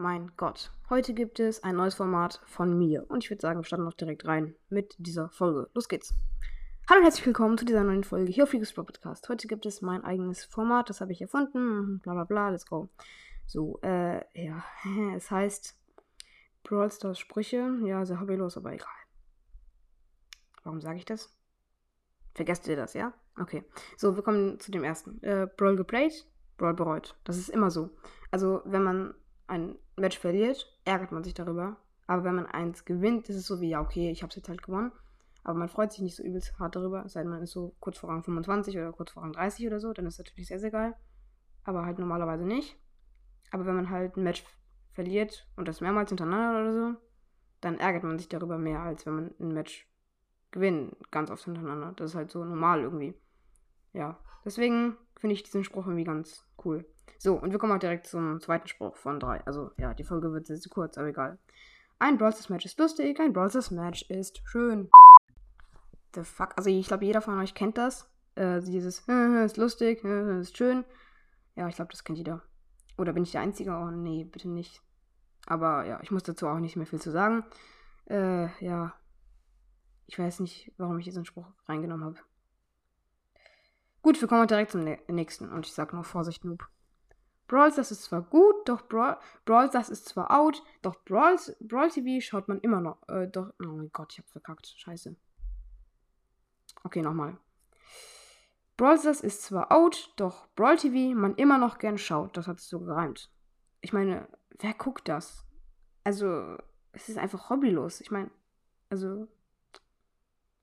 mein Gott. Heute gibt es ein neues Format von mir. Und ich würde sagen, wir starten auch direkt rein mit dieser Folge. Los geht's. Hallo und herzlich willkommen zu dieser neuen Folge hier auf Fliegers Pro Podcast. Heute gibt es mein eigenes Format, das habe ich erfunden. Bla bla bla, let's go. So, äh, ja. Es heißt Brawl Stars Sprüche. Ja, sehr hobbylos, aber egal. Warum sage ich das? Vergesst ihr das, ja? Okay. So, wir kommen zu dem ersten. Äh, Brawl geplayt, Brawl bereut. Das ist immer so. Also, wenn man ein Match verliert, ärgert man sich darüber. Aber wenn man eins gewinnt, ist es so wie, ja, okay, ich habe es jetzt halt gewonnen. Aber man freut sich nicht so übelst hart darüber, es sei denn, man ist so kurz vor Rang 25 oder kurz vor Rang 30 oder so, dann ist es natürlich sehr, sehr geil. Aber halt normalerweise nicht. Aber wenn man halt ein Match verliert und das mehrmals hintereinander oder so, dann ärgert man sich darüber mehr, als wenn man ein Match gewinnt, ganz oft hintereinander. Das ist halt so normal irgendwie. Ja, deswegen finde ich diesen Spruch irgendwie ganz cool. So, und wir kommen auch direkt zum zweiten Spruch von drei. Also, ja, die Folge wird sehr, sehr kurz, aber egal. Ein Brawl Stars Match ist lustig, ein Brawl Stars Match ist schön. The fuck? Also, ich glaube, jeder von euch kennt das. Äh, dieses, ist lustig, ist schön. Ja, ich glaube, das kennt jeder. Oder bin ich der Einzige? Oh, nee, bitte nicht. Aber ja, ich muss dazu auch nicht mehr viel zu sagen. Äh, ja. Ich weiß nicht, warum ich diesen Spruch reingenommen habe. Gut, wir kommen direkt zum nächsten. Und ich sage nur Vorsicht, Noob. Brawl Stars ist zwar gut, doch Brawl, Brawl Stars ist zwar out, doch Brawl, Brawl TV schaut man immer noch. Äh, doch, oh mein Gott, ich hab verkackt. Scheiße. Okay, nochmal. Brawl Stars ist zwar out, doch Brawl TV man immer noch gern schaut. Das hat sich so gereimt. Ich meine, wer guckt das? Also, es ist einfach hobbylos. Ich meine, also,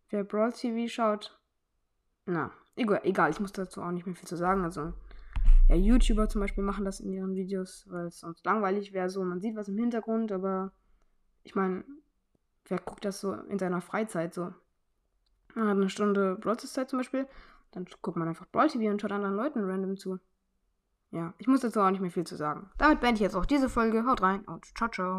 wer Brawl TV schaut, na, egal, egal, ich muss dazu auch nicht mehr viel zu sagen. Also, ja, YouTuber zum Beispiel machen das in ihren Videos, weil es sonst langweilig wäre. So, man sieht was im Hintergrund, aber ich meine, wer guckt das so in seiner Freizeit so? Man hat eine Stunde Broadcast-Zeit zum Beispiel, dann guckt man einfach Brawl TV und schaut anderen Leuten random zu. Ja, ich muss dazu auch nicht mehr viel zu sagen. Damit beende ich jetzt auch diese Folge. Haut rein und ciao, ciao.